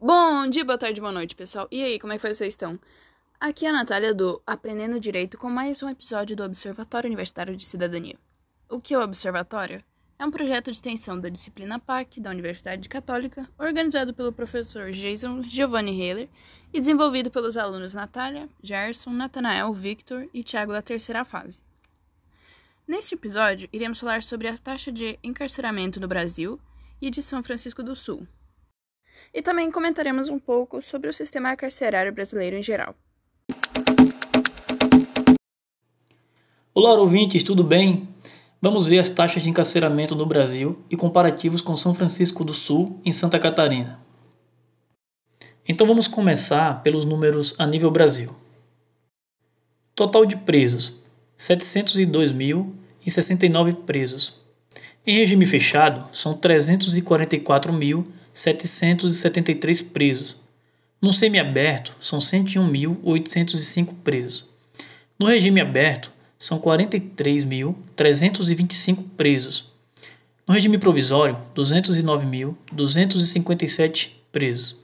Bom dia, boa tarde, boa noite, pessoal. E aí, como é que vocês estão? Aqui é a Natália do Aprendendo Direito com mais um episódio do Observatório Universitário de Cidadania. O que é o Observatório? É um projeto de extensão da disciplina PAC da Universidade Católica, organizado pelo professor Jason Giovanni Heller e desenvolvido pelos alunos Natália, Gerson, Natanael, Victor e Tiago da terceira fase. Neste episódio, iremos falar sobre a taxa de encarceramento no Brasil e de São Francisco do Sul, e também comentaremos um pouco sobre o sistema carcerário brasileiro em geral. Olá, ouvintes, tudo bem? Vamos ver as taxas de encarceramento no Brasil e comparativos com São Francisco do Sul, em Santa Catarina. Então vamos começar pelos números a nível Brasil. Total de presos: 702.069 presos. Em regime fechado, são 344.000 773 presos. No semiaberto, são 101.805 presos. No regime aberto, são 43.325 presos. No regime provisório, 209.257 presos.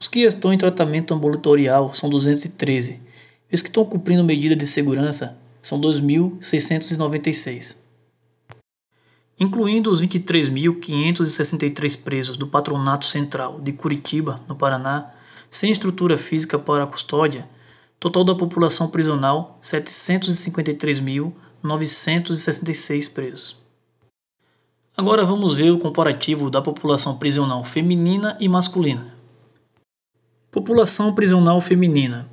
Os que estão em tratamento ambulatorial são 213. Os que estão cumprindo medida de segurança são 2.696 incluindo os 23.563 presos do Patronato Central de Curitiba, no Paraná, sem estrutura física para custódia, total da população prisional 753.966 presos. Agora vamos ver o comparativo da população prisional feminina e masculina. População prisional feminina,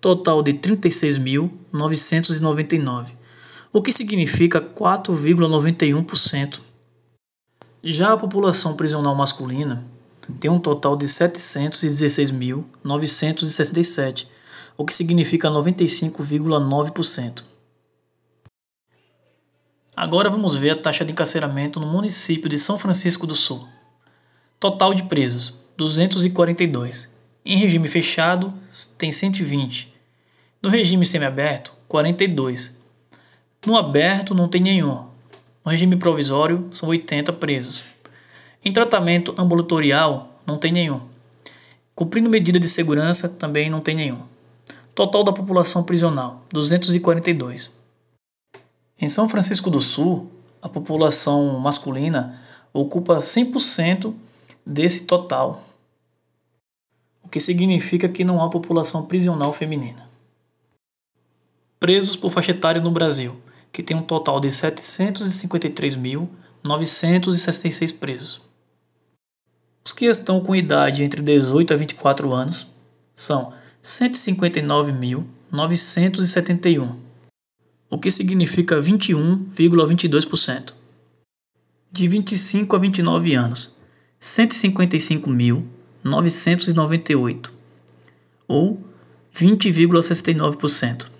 total de 36.999 o que significa 4,91%. Já a população prisional masculina tem um total de 716.967, o que significa 95,9%. Agora vamos ver a taxa de encarceramento no município de São Francisco do Sul. Total de presos: 242. Em regime fechado, tem 120. No regime semiaberto, 42 no aberto não tem nenhum. No regime provisório são 80 presos. Em tratamento ambulatorial não tem nenhum. Cumprindo medida de segurança também não tem nenhum. Total da população prisional 242. Em São Francisco do Sul, a população masculina ocupa 100% desse total, o que significa que não há população prisional feminina. Presos por faixa etária no Brasil que tem um total de 753.966 presos. Os que estão com idade entre 18 a 24 anos são 159.971, o que significa 21,22%. De 25 a 29 anos, 155.998, ou 20,69%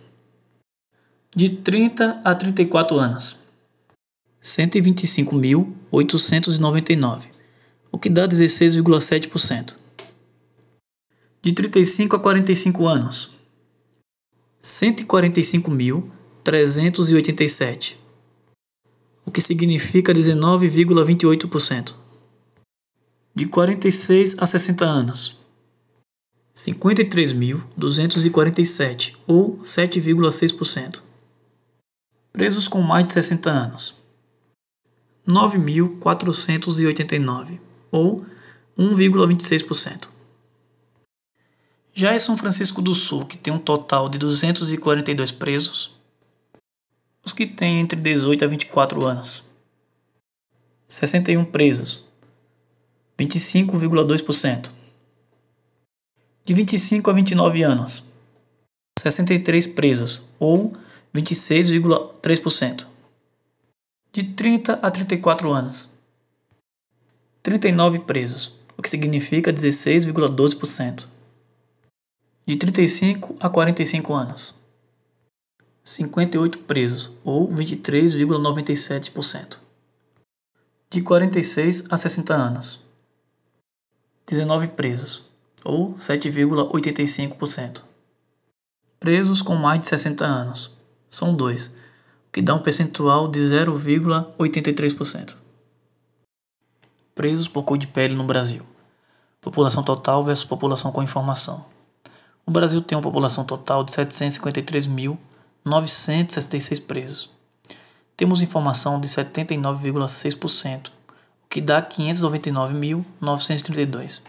de 30 a 34 anos. 125.899, o que dá 16,7%. De 35 a 45 anos. 145.387, o que significa 19,28%. De 46 a 60 anos. 53.247, ou 7,6% presos com mais de 60 anos. 9.489, ou 1,26%. Já em São Francisco do Sul, que tem um total de 242 presos, os que têm entre 18 a 24 anos, 61 presos, 25,2%. De 25 a 29 anos, 63 presos, ou 26,3%. De 30 a 34 anos, 39 presos, o que significa 16,12%. De 35 a 45 anos, 58 presos, ou 23,97%. De 46 a 60 anos, 19 presos, ou 7,85%. Presos com mais de 60 anos, são dois, que dá um percentual de 0,83%. Presos por cor de pele no Brasil. População total versus população com informação. O Brasil tem uma população total de 753.966 presos. Temos informação de 79,6%, o que dá 599.932.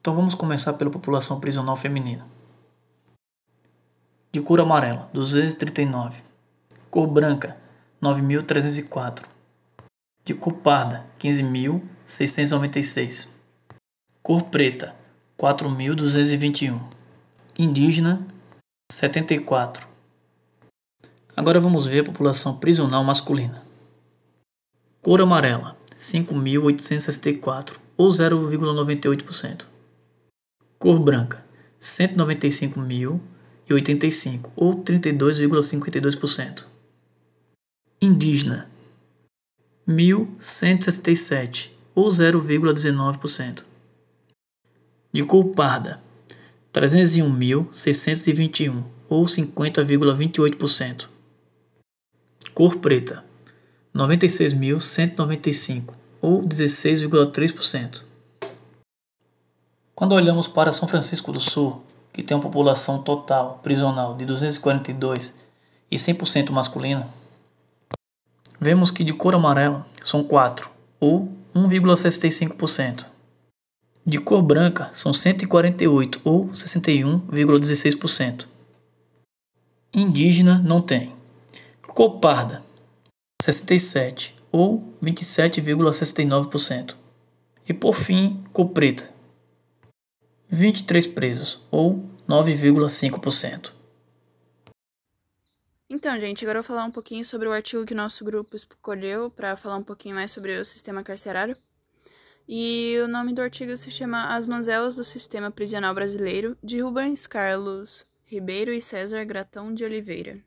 Então vamos começar pela população prisional feminina. De cor amarela, 239. Cor branca, 9.304. De cor parda, 15.696. Cor preta, 4.221. Indígena, 74. Agora vamos ver a população prisional masculina. Cor amarela, 5.864, ou 0,98%. Cor branca, 195.085, ou 32,52%. Indígena, 1.167, ou 0,19% de cor parda, 301.621 ou 50,28%. Cor preta, 96.195 ou 16,3%. Quando olhamos para São Francisco do Sul, que tem uma população total prisional de 242 e 100% masculina, vemos que de cor amarela são 4 ou 1,65%. De cor branca são 148 ou 61,16%. Indígena não tem. Cor parda 67 ou 27,69%. E por fim, cor preta 23 presos ou 9,5%. Então, gente, agora eu vou falar um pouquinho sobre o artigo que nosso grupo escolheu para falar um pouquinho mais sobre o sistema carcerário. E o nome do artigo se chama As Manzelas do Sistema Prisional Brasileiro, de Rubens Carlos Ribeiro e César Gratão de Oliveira.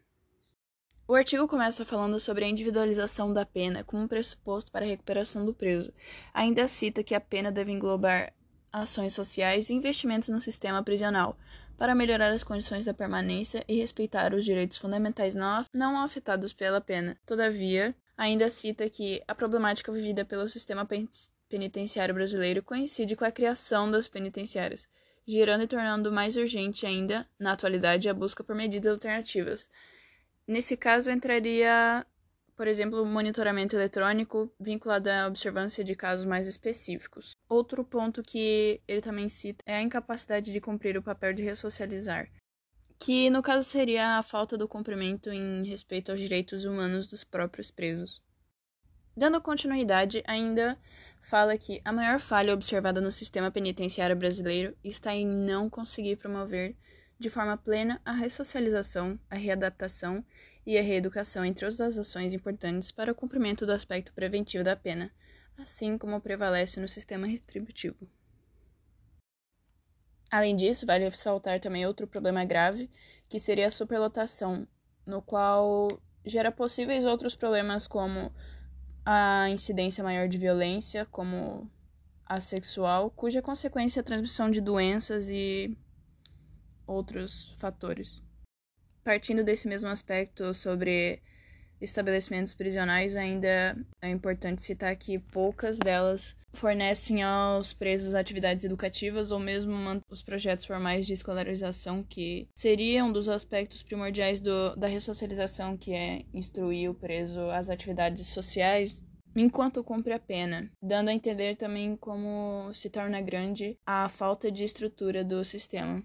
O artigo começa falando sobre a individualização da pena como pressuposto para a recuperação do preso. Ainda cita que a pena deve englobar ações sociais e investimentos no sistema prisional, para melhorar as condições da permanência e respeitar os direitos fundamentais não, afetados pela pena. Todavia, ainda cita que a problemática vivida pelo sistema penitenciário brasileiro coincide com a criação das penitenciárias, gerando e tornando mais urgente ainda, na atualidade, a busca por medidas alternativas. Nesse caso, entraria, por exemplo, monitoramento eletrônico vinculado à observância de casos mais específicos. Outro ponto que ele também cita é a incapacidade de cumprir o papel de ressocializar, que no caso seria a falta do cumprimento em respeito aos direitos humanos dos próprios presos. Dando continuidade, ainda fala que a maior falha observada no sistema penitenciário brasileiro está em não conseguir promover de forma plena a ressocialização, a readaptação e a reeducação entre outras ações importantes para o cumprimento do aspecto preventivo da pena, assim como prevalece no sistema retributivo. Além disso, vale ressaltar também outro problema grave, que seria a superlotação, no qual gera possíveis outros problemas como a incidência maior de violência, como a sexual, cuja consequência é a transmissão de doenças e outros fatores. Partindo desse mesmo aspecto sobre estabelecimentos prisionais, ainda é importante citar que poucas delas fornecem aos presos atividades educativas ou mesmo os projetos formais de escolarização, que seriam um dos aspectos primordiais do, da ressocialização, que é instruir o preso às atividades sociais enquanto cumpre a pena, dando a entender também como se torna grande a falta de estrutura do sistema.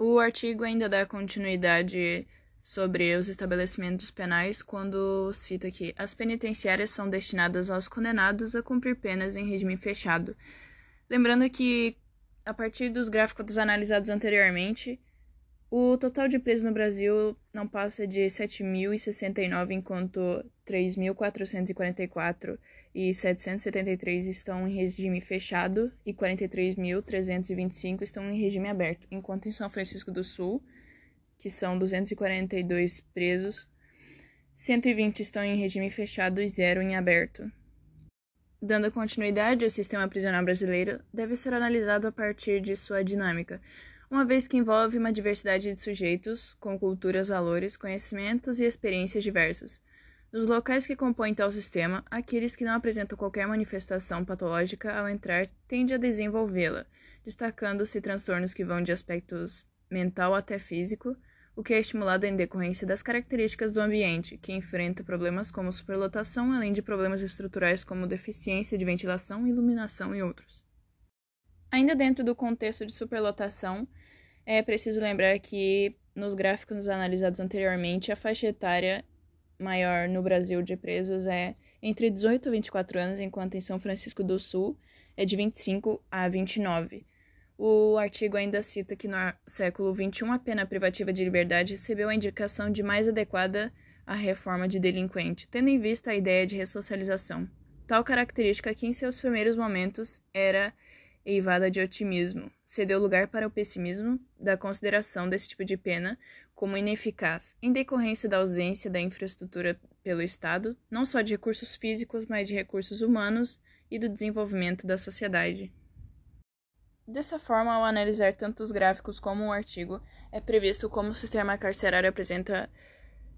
O artigo ainda dá continuidade sobre os estabelecimentos penais quando cita que as penitenciárias são destinadas aos condenados a cumprir penas em regime fechado. Lembrando que, a partir dos gráficos analisados anteriormente, o total de presos no Brasil não passa de 7.069, enquanto 3.444 e 773 estão em regime fechado e 43.325 estão em regime aberto, enquanto em São Francisco do Sul que são 242 presos, 120 estão em regime fechado e zero em aberto. Dando continuidade, o sistema prisional brasileiro deve ser analisado a partir de sua dinâmica, uma vez que envolve uma diversidade de sujeitos com culturas, valores, conhecimentos e experiências diversas. Dos locais que compõem tal sistema, aqueles que não apresentam qualquer manifestação patológica ao entrar tendem a desenvolvê-la, destacando-se transtornos que vão de aspectos mental até físico, o que é estimulado em decorrência das características do ambiente, que enfrenta problemas como superlotação, além de problemas estruturais como deficiência de ventilação, iluminação e outros. Ainda dentro do contexto de superlotação, é preciso lembrar que nos gráficos analisados anteriormente, a faixa etária maior no Brasil de presos é entre 18 e 24 anos, enquanto em São Francisco do Sul é de 25 a 29. O artigo ainda cita que no século XXI a pena privativa de liberdade recebeu a indicação de mais adequada à reforma de delinquente, tendo em vista a ideia de ressocialização. Tal característica que em seus primeiros momentos era eivada de otimismo, cedeu lugar para o pessimismo da consideração desse tipo de pena como ineficaz, em decorrência da ausência da infraestrutura pelo Estado, não só de recursos físicos, mas de recursos humanos e do desenvolvimento da sociedade. Dessa forma, ao analisar tanto os gráficos como o artigo, é previsto como o sistema carcerário apresenta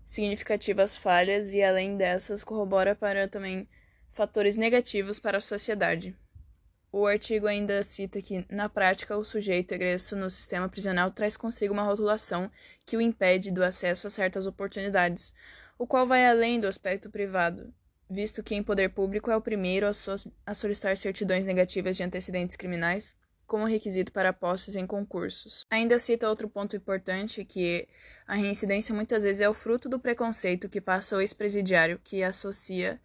significativas falhas e, além dessas, corrobora para também fatores negativos para a sociedade. O artigo ainda cita que, na prática, o sujeito egresso no sistema prisional traz consigo uma rotulação que o impede do acesso a certas oportunidades, o qual vai além do aspecto privado, visto que em poder público é o primeiro a, so a solicitar certidões negativas de antecedentes criminais, como requisito para postos em concursos. Ainda cita outro ponto importante, que a reincidência muitas vezes é o fruto do preconceito que passa o ex-presidiário, que associa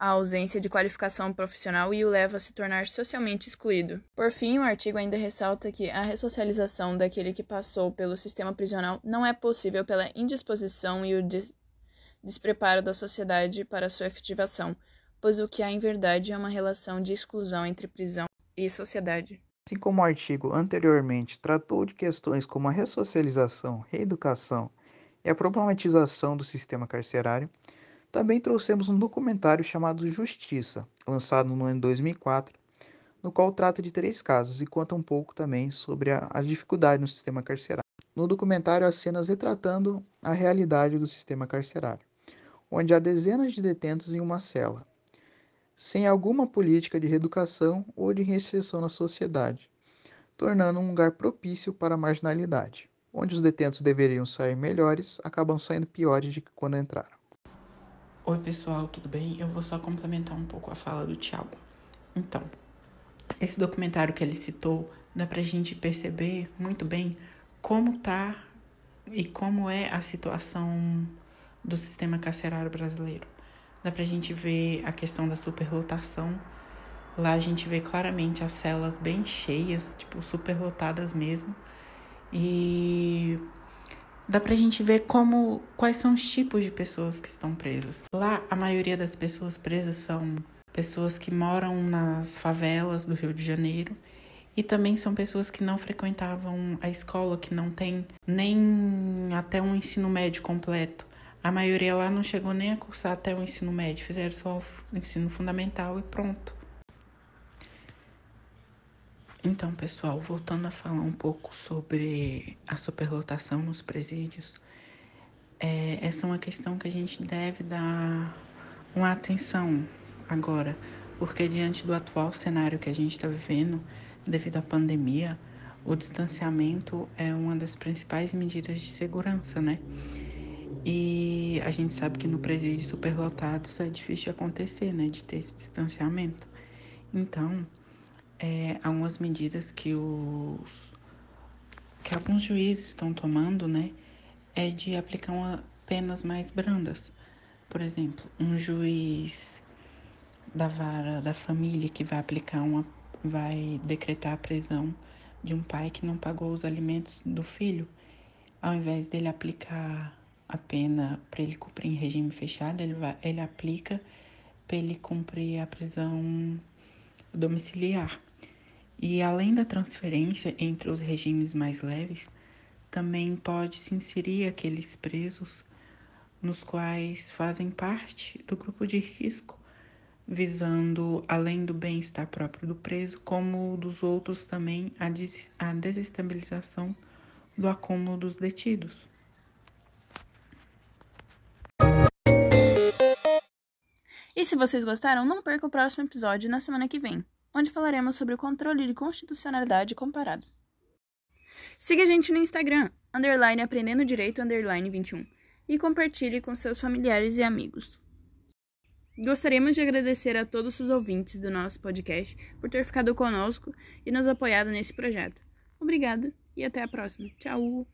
a ausência de qualificação profissional e o leva a se tornar socialmente excluído. Por fim, o artigo ainda ressalta que a ressocialização daquele que passou pelo sistema prisional não é possível pela indisposição e o des despreparo da sociedade para sua efetivação, pois o que há em verdade é uma relação de exclusão entre prisão e sociedade. Assim como o artigo anteriormente tratou de questões como a ressocialização, reeducação e a problematização do sistema carcerário, também trouxemos um documentário chamado Justiça, lançado no ano 2004, no qual trata de três casos e conta um pouco também sobre a, a dificuldade no sistema carcerário. No documentário, há cenas retratando a realidade do sistema carcerário, onde há dezenas de detentos em uma cela, sem alguma política de reeducação ou de reinserção na sociedade, tornando um lugar propício para a marginalidade, onde os detentos deveriam sair melhores, acabam saindo piores de que quando entraram. Oi, pessoal, tudo bem? Eu vou só complementar um pouco a fala do Thiago. Então, esse documentário que ele citou dá pra gente perceber muito bem como tá e como é a situação do sistema carcerário brasileiro dá pra gente ver a questão da superlotação. Lá a gente vê claramente as celas bem cheias, tipo, superlotadas mesmo. E dá pra gente ver como quais são os tipos de pessoas que estão presas. Lá a maioria das pessoas presas são pessoas que moram nas favelas do Rio de Janeiro e também são pessoas que não frequentavam a escola, que não tem nem até um ensino médio completo. A maioria lá não chegou nem a cursar até o ensino médio, fizeram só o ensino fundamental e pronto. Então, pessoal, voltando a falar um pouco sobre a superlotação nos presídios, é, essa é uma questão que a gente deve dar uma atenção agora, porque diante do atual cenário que a gente está vivendo, devido à pandemia, o distanciamento é uma das principais medidas de segurança, né? E a gente sabe que no presídio superlotados é difícil de acontecer, né? De ter esse distanciamento. Então, é, há umas medidas que os que alguns juízes estão tomando, né? É de aplicar uma, penas mais brandas. Por exemplo, um juiz da vara da família que vai aplicar uma vai decretar a prisão de um pai que não pagou os alimentos do filho, ao invés dele aplicar a pena para ele cumprir em regime fechado, ele, vai, ele aplica para ele cumprir a prisão domiciliar. E além da transferência entre os regimes mais leves, também pode se inserir aqueles presos nos quais fazem parte do grupo de risco visando, além do bem-estar próprio do preso, como dos outros também, a, des a desestabilização do acúmulo dos detidos. E se vocês gostaram, não perca o próximo episódio na semana que vem, onde falaremos sobre o controle de constitucionalidade comparado. Siga a gente no Instagram, underline aprendendo direito, underline 21, e compartilhe com seus familiares e amigos. Gostaríamos de agradecer a todos os ouvintes do nosso podcast por ter ficado conosco e nos apoiado nesse projeto. Obrigada e até a próxima. Tchau!